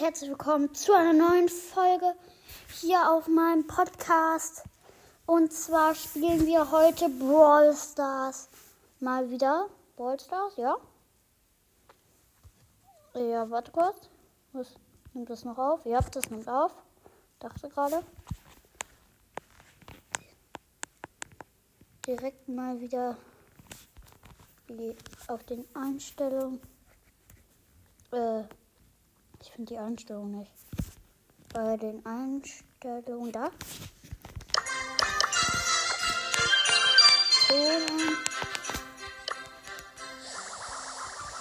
herzlich willkommen zu einer neuen Folge hier auf meinem Podcast. Und zwar spielen wir heute Brawl Stars. Mal wieder. Brawl Stars, ja? Ja, warte kurz. Was nimmt das noch auf? Ja, das nimmt auf. Dachte gerade. Direkt mal wieder auf den Einstellungen. Äh, ich finde die Einstellung nicht. Bei den Einstellungen da.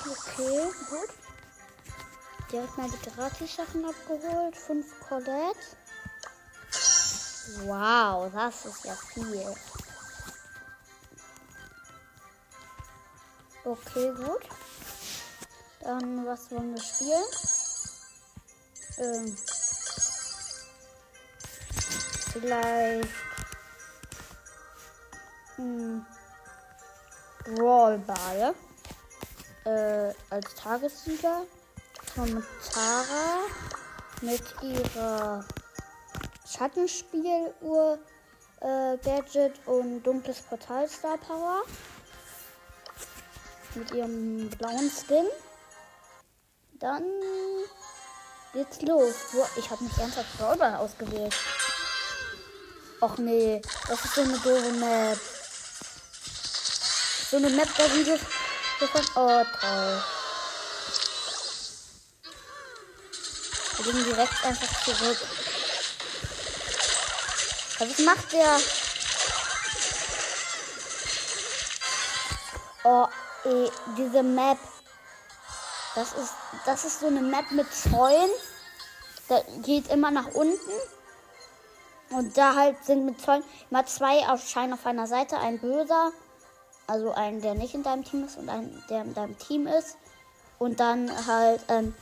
Okay, gut. Direkt mal die Gratis-Sachen abgeholt. Fünf Colette. Wow, das ist ja viel. Okay, gut. Dann, was wollen wir spielen? Ähm, vielleicht hm, Brawlball äh, als Tagessieger von Tara mit ihrer Schattenspieluhr äh, Gadget und dunkles Portal Star Power mit ihrem blauen Skin. Dann geht's los. Ich habe mich ernsthaft Brawler ausgewählt. Och nee, das ist so eine doofe Map. So eine Map, da sind wir sofort. Oh, toll. Wir gehen direkt einfach zurück. Was macht der? Oh, ey, diese Map. Das ist, das ist so eine Map mit Zäunen. Da geht immer nach unten. Und da halt sind mit Zäunen immer zwei erscheinen auf einer Seite. Ein böser, also ein, der nicht in deinem Team ist und ein, der in deinem Team ist. Und dann halt ähm,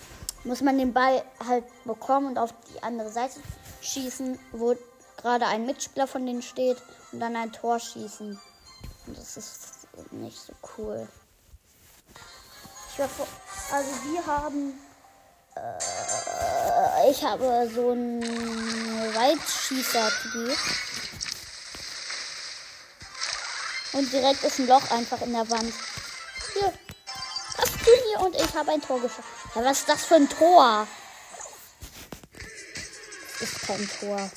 muss man den Ball halt bekommen und auf die andere Seite schießen, wo gerade ein Mitspieler von denen steht und dann ein Tor schießen. Und das ist nicht so cool. Ich war vor also wir haben. Äh, ich habe so ein Weitschießer gespielt. Und direkt ist ein Loch einfach in der Wand. Hier. Du hier und ich habe ein Tor geschossen. Ja, was ist das für ein Tor? Das ist kein Tor.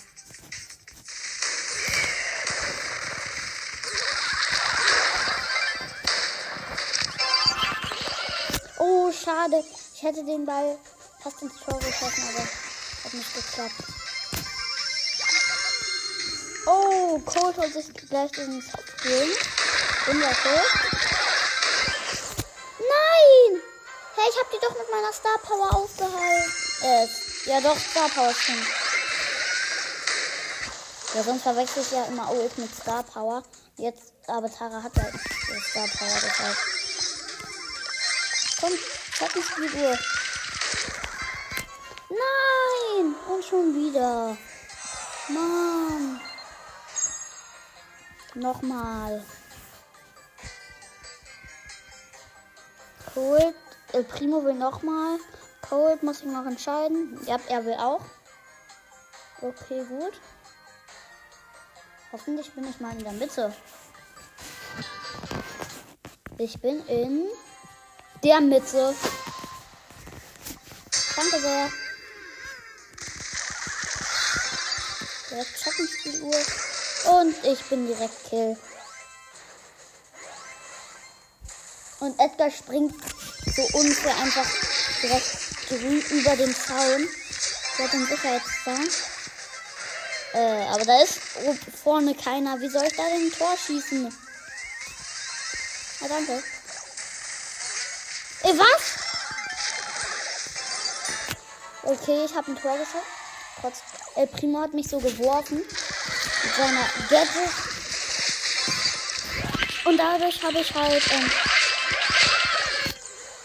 Schade. Ich hätte den Ball fast ins Tor geschossen, aber hat nicht geklappt. Oh, Colt holt sich gleich ins Spielen. Wundervoll. Nein! Hey, ich hab die doch mit meiner Star Power aufgehalten. Äh, ja doch, Star Power stimmt. Ja, sonst verwechsel ich ja immer Ult mit Star Power. Jetzt, aber Tara hat ja Star Power, deshalb. Komm, Schattenspieluhr. Nein! Und schon wieder. Mann. Nochmal. Cold. El Primo will nochmal. Cold muss ich noch entscheiden. Ja, er will auch. Okay, gut. Hoffentlich bin ich mal in der Mitte. Ich bin in der Mitte. Danke sehr. Direkt Schattenspieluhr. Und ich bin direkt Kill. Und Edgar springt so ungefähr einfach direkt grün über den Zaun. Der hat den Sicherheitszaun. Äh, aber da ist vorne keiner. Wie soll ich da den Tor schießen? Ja, danke. Ey, was? Okay, ich habe ein Tor geschossen. Trotz El Primo hat mich so geworfen. Mit seiner Gadget. Und dadurch habe ich halt ähm,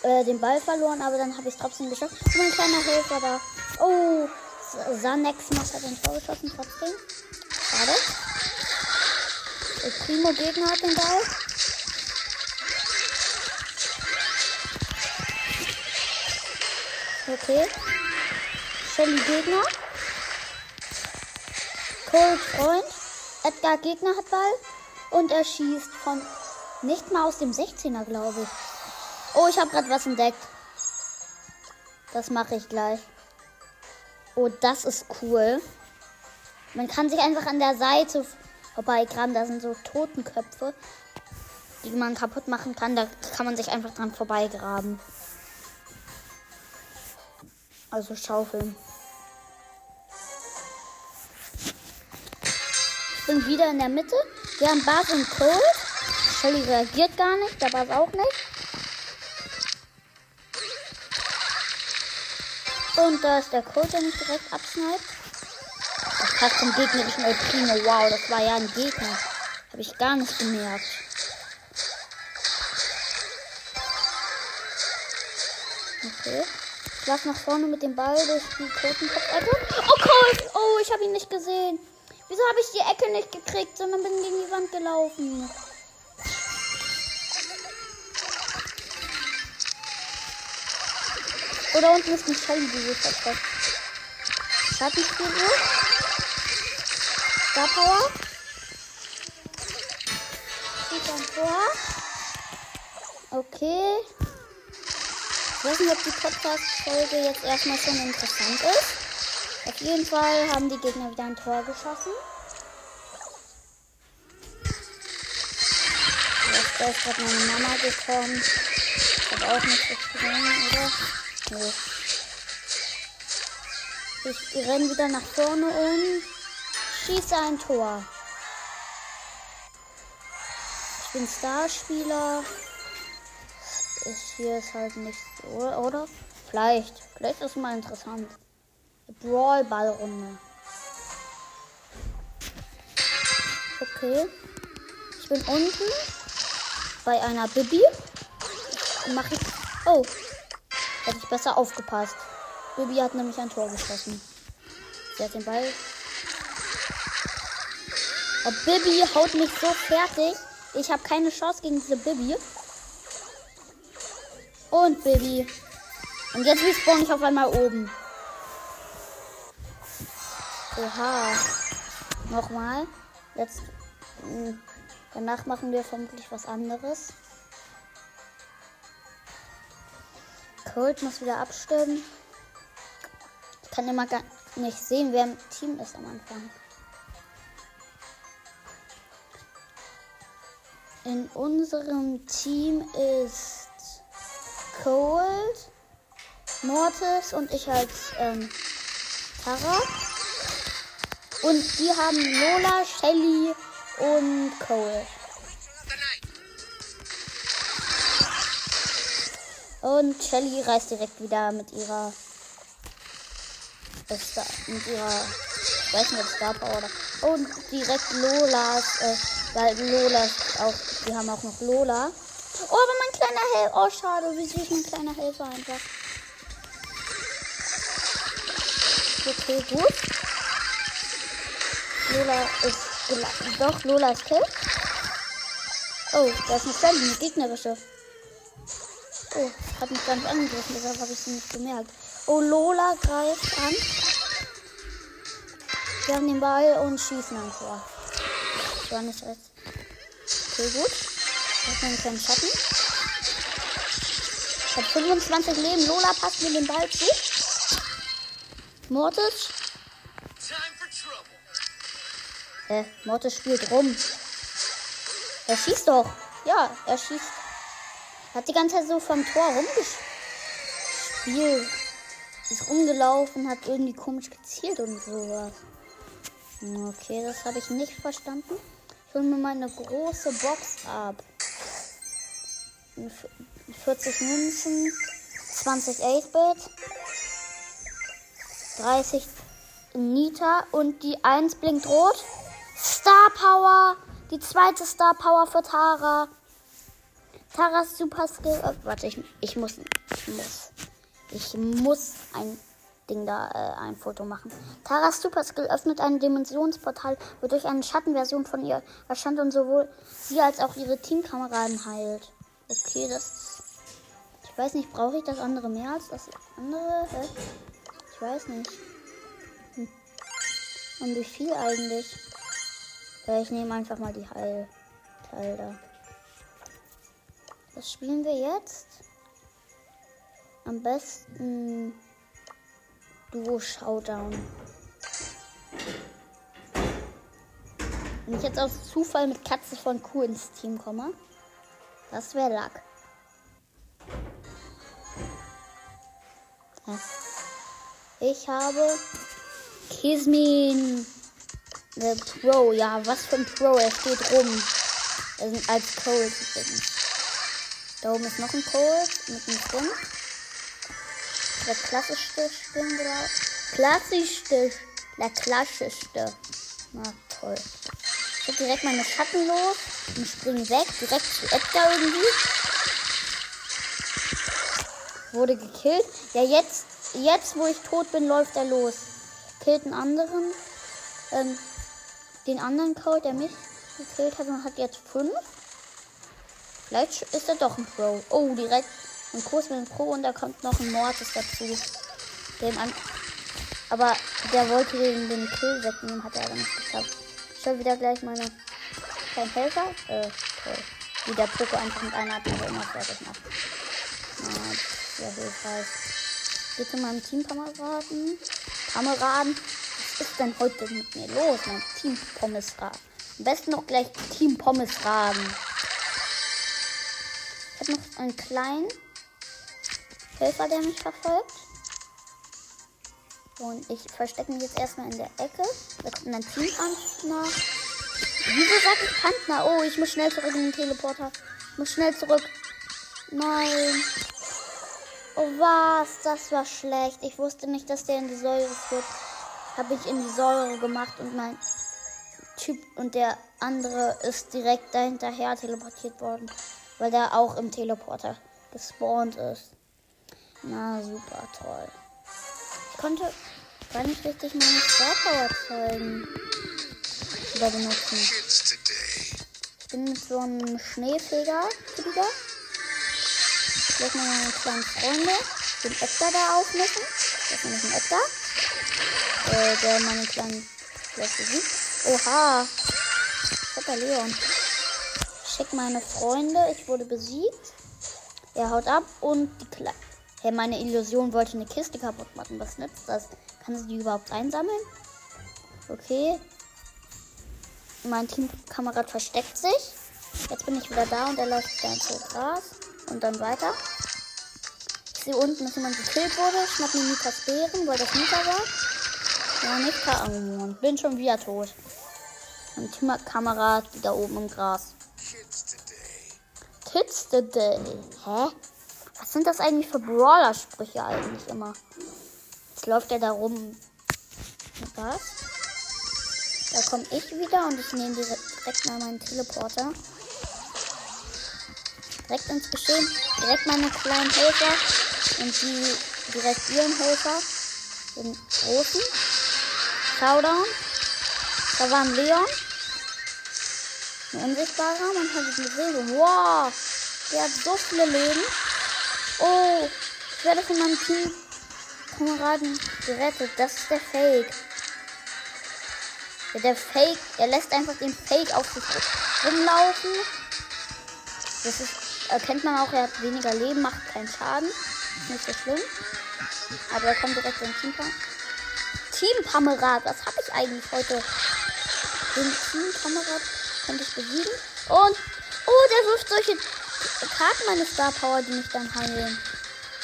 äh, den Ball verloren, aber dann habe ich es trotzdem geschafft. Und mein kleiner Helfer da. Oh, Sanex macht hat den Tor geschossen trotzdem. Schade. El Primo Gegner hat den Ball. Okay. Shelly Gegner. Cold Freund. Edgar Gegner hat Ball. Und er schießt von nicht mal aus dem 16er, glaube ich. Oh, ich habe gerade was entdeckt. Das mache ich gleich. Oh, das ist cool. Man kann sich einfach an der Seite vorbeigraben. Da sind so Totenköpfe, die man kaputt machen kann. Da kann man sich einfach dran vorbeigraben. Also schaufeln. Ich bin wieder in der Mitte. Wir haben Bart und Cold. Shelly reagiert gar nicht, der Bart auch nicht. Und da ist der Cold, der mich direkt absniped. Das passt zum gegnerischen El Primo. Wow, das war ja ein Gegner. Habe ich gar nicht gemerkt. Okay. Ich lauf nach vorne mit dem Ball durch die Totenkopf-Ecke. Oh, Cold! Oh, ich habe ihn nicht gesehen. Wieso habe ich die Ecke nicht gekriegt, sondern bin gegen die Wand gelaufen? Oder unten ist ein Shelly, die sich versteckt. Schattenspiegel. Star Power. Ein Tor. Okay. Ich weiß nicht, ob die Podcast-Folge jetzt erstmal schon interessant ist. Auf jeden Fall haben die Gegner wieder ein Tor geschossen. Jetzt ist gerade meine Mama gekommen. Hat auch nichts gesehen, oder? Nee. Ich renne wieder nach vorne und schieße ein Tor. Ich bin Starspieler. Ist hier ist halt nicht so, oder? Vielleicht. Vielleicht ist mal interessant. Brawl-Ballrunde. Okay. Ich bin unten bei einer Bibi. Mache ich. Oh. Hätte ich besser aufgepasst. Bibi hat nämlich ein Tor geschossen. Sie hat den Ball. Oh, Bibi haut mich so fertig. Ich habe keine Chance gegen diese Bibi. Und Bibi. Und jetzt respawn ich auf einmal oben. Oha. Nochmal. Jetzt. Hm, danach machen wir vermutlich was anderes. Cold muss wieder abstimmen. Ich kann immer gar nicht sehen, wer im Team ist am Anfang. In unserem Team ist Cold, Mortis und ich als ähm, Tara. Und die haben Lola, Shelly und Cold. Und Shelly reist direkt wieder mit ihrer mit ihrer ich weiß nicht, Star Power oder und direkt Lolas, äh, weil Lola auch, die haben auch noch Lola. Oh, aber mein kleiner Helfer, oh schade, wie süß mein kleiner Helfer einfach. Okay, gut. Lola ist, doch, Lola ist kill. Oh, da ist eine Shelly, eine gegnerische. Oh, hat mich gar nicht angegriffen, deshalb habe ich sie nicht gemerkt. Oh, Lola greift an. Wir haben den Ball und schießen ein Tor. War nicht recht. Okay, gut. Ich habe einen kleinen Schatten. Ich habe 25 Leben. Lola passt mir den Ball zu. Mortis. Äh, Mortis spielt rum. Er schießt doch. Ja, er schießt. Hat die ganze Zeit so vom Tor rumgespielt. Ist rumgelaufen, hat irgendwie komisch gezielt und sowas. Okay, das habe ich nicht verstanden. Ich hole mir meine große Box ab. 40 Münzen, 20 8-Bit, 30 Nita und die 1 blinkt rot. Star Power, die zweite Star Power für Tara. Taras Super Skill. Oh, warte, ich, ich muss. Ich muss. Ich muss ein Ding da, äh, ein Foto machen. Taras Super Skill öffnet ein Dimensionsportal, wodurch eine Schattenversion von ihr erscheint und sowohl sie als auch ihre Teamkameraden heilt. Okay, das. Ich weiß nicht, brauche ich das andere mehr als das andere? Hä? Ich weiß nicht. Hm. Und wie viel eigentlich? Ja, ich nehme einfach mal die Heilteil da. Was spielen wir jetzt? Am besten Duo Showdown. Wenn ich jetzt aus Zufall mit Katze von Kuh ins Team komme, das wäre Lack. Ich habe Kismin der Pro. Ja, was für ein Pro. Er steht rum. Er sind als Cold übrigens. Da oben ist noch ein Cold mit einem Skin. Der klassischste Skin, oder? Klassischste. Der klassischste. Na toll. Hab direkt meine Schatten los und springe weg. Direkt zu Edgar irgendwie. Wurde gekillt. Ja, jetzt jetzt, wo ich tot bin, läuft er los. Killt einen anderen. Ähm, den anderen Code, der mich gekillt hat und hat jetzt fünf. Vielleicht ist er doch ein Pro. Oh, direkt ein Kurs mit einem Pro und da kommt noch ein Mortis dazu. Dem an aber der wollte den, den Kill wegnehmen, hat er aber nicht geschafft. Ich habe wieder gleich meine kein Helfer. Äh, toll. Wie der Poco einfach mit einer Attacke immer fertig macht. Ah, sehr hilfreich. Bitte meinem Teamkameraden. Kameraden. Was ist denn heute mit mir los, mein Team Pommesrad? Am besten noch gleich Team Pommesraden. Ich habe noch einen kleinen Helfer, der mich verfolgt. Und ich verstecke mich jetzt erstmal in der Ecke. Da kommt ein Teampartner. Wieso sag ich Pantner? Oh, ich muss schnell zurück in den Teleporter. Ich muss schnell zurück. Nein. Oh was, das war schlecht. Ich wusste nicht, dass der in die Säure führt. Habe ich in die Säure gemacht und mein Typ und der andere ist direkt dahinterher teleportiert worden, weil der auch im Teleporter gespawnt ist. Na super toll. Ich konnte gar nicht richtig meine Star Power zeigen. Oder benutzen. Ich bin mit so einem Schneefeger wieder gleich mal meine kleinen Freunde, den Edgar da aufmessen. Das ist ein Edgar. Äh, der meine kleinen gleich besiegt. Oha. Papa Leon. Schick meine Freunde. Ich wurde besiegt. Er haut ab und die kleine. Hey, meine Illusion wollte eine Kiste kaputt machen. Was nützt das? Kann sie die überhaupt einsammeln? Okay. Mein Teamkamerad versteckt sich. Jetzt bin ich wieder da und er läuft ganz hoch Gras. Und dann weiter. Ich sehe unten, dass jemand gekillt wurde. Schnapp mir Mikas Bären, weil das Mika war. Ja, nicht K. bin schon wieder tot. Und Kamerad wieder oben im Gras. Kids the Day. Hä? Was sind das eigentlich für Brawler-Sprüche eigentlich immer? Läuft er da rum. Was? Da komme ich wieder und ich nehme direkt mal meinen Teleporter direkt ins Geschehen. Direkt meine kleinen Helfer und die direkt ihren Helfer, den großen. Showdown. Da war ein Leon. Ein unsichtbarer, man hat ihn gesehen. Wow, der hat so viele Leben. Oh, ich werde von meinem Team Kameraden gerettet. Das ist der Fake. Ja, der Fake, er lässt einfach den Fake auf sich rumlaufen. Das ist erkennt man auch, er hat weniger Leben, macht keinen Schaden. Nicht so schlimm. Aber er kommt direkt in Team Teamkamerad, was habe ich eigentlich heute? Den Teamkamerad könnte ich besiegen. Und, oh, der wirft solche Karten meine Star Power, die mich dann heilen.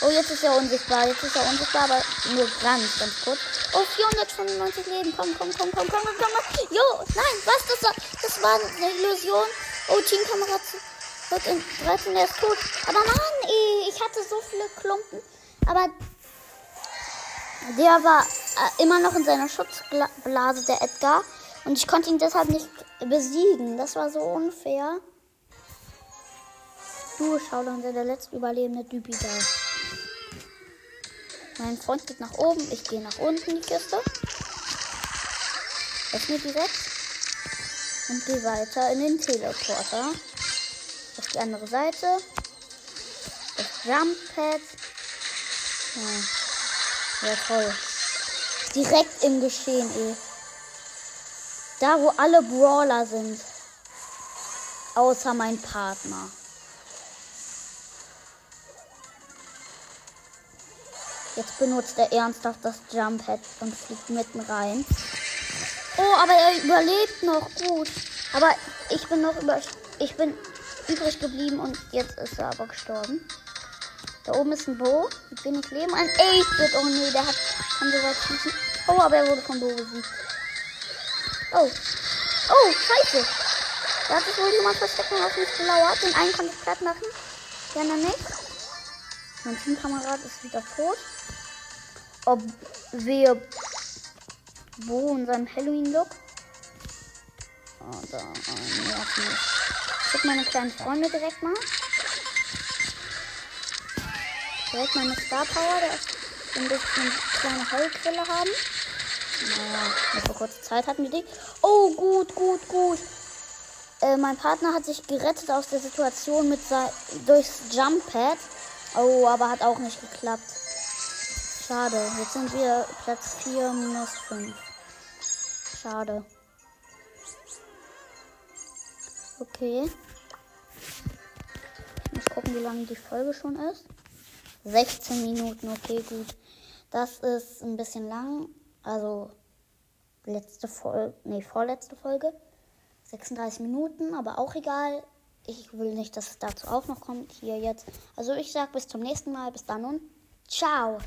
Oh, jetzt ist er unsichtbar. Jetzt ist er unsichtbar, aber nur ganz, ganz kurz. Oh, 495 Leben. Komm, komm, komm, komm, komm, komm, komm. Jo, nein, was? Das war, das war eine Illusion. Oh, Teamkamerad wird in 13, der ist tot. Aber ey, ich hatte so viele Klumpen. Aber der war äh, immer noch in seiner Schutzblase, der Edgar. Und ich konnte ihn deshalb nicht besiegen. Das war so unfair. Du, schau doch, der letzte überlebende Dübi da. Mein Freund geht nach oben, ich gehe nach unten, die Kiste. Öffne direkt. Und gehe weiter in den Teleporter. Auf die andere Seite. Das Jump Pad. Ja, ja toll. Direkt im Geschehen, ey. Da, wo alle Brawler sind. Außer mein Partner. Jetzt benutzt er ernsthaft das Jump Head und fliegt mitten rein. Oh, aber er überlebt noch gut. Aber ich bin noch über ich bin übrig geblieben und jetzt ist er aber gestorben. Da oben ist ein Bo. Mit wenig Leben. Ein Ace Oh nee, der hat kann so weit schießen. Oh, aber er wurde von Bo besiegt. Oh. Oh, scheiße. Da hat sich wohl jemand versteckt und auf mich gelauert. Den einen konnte ich platt machen. Andere nicht. Mein Teamkamerad ist wieder tot. Ob wir Bo in seinem Halloween-Look. Da, nee, auch nicht. Ich guck meine kleinen Freunde direkt mal. Direkt meine Star Power, der ein bisschen kleine Heulquelle haben. Naja, nur für kurze Zeit hatten wir die. Oh, gut, gut, gut. Äh, mein Partner hat sich gerettet aus der Situation mit durchs Jump Pad. Oh, aber hat auch nicht geklappt. Schade. Jetzt sind wir Platz 4 minus 5. Schade. Okay. Ich muss gucken, wie lange die Folge schon ist. 16 Minuten, okay, gut. Das ist ein bisschen lang. Also letzte Folge, nee, vorletzte Folge. 36 Minuten, aber auch egal. Ich will nicht, dass es dazu auch noch kommt hier jetzt. Also ich sag bis zum nächsten Mal. Bis dann und ciao.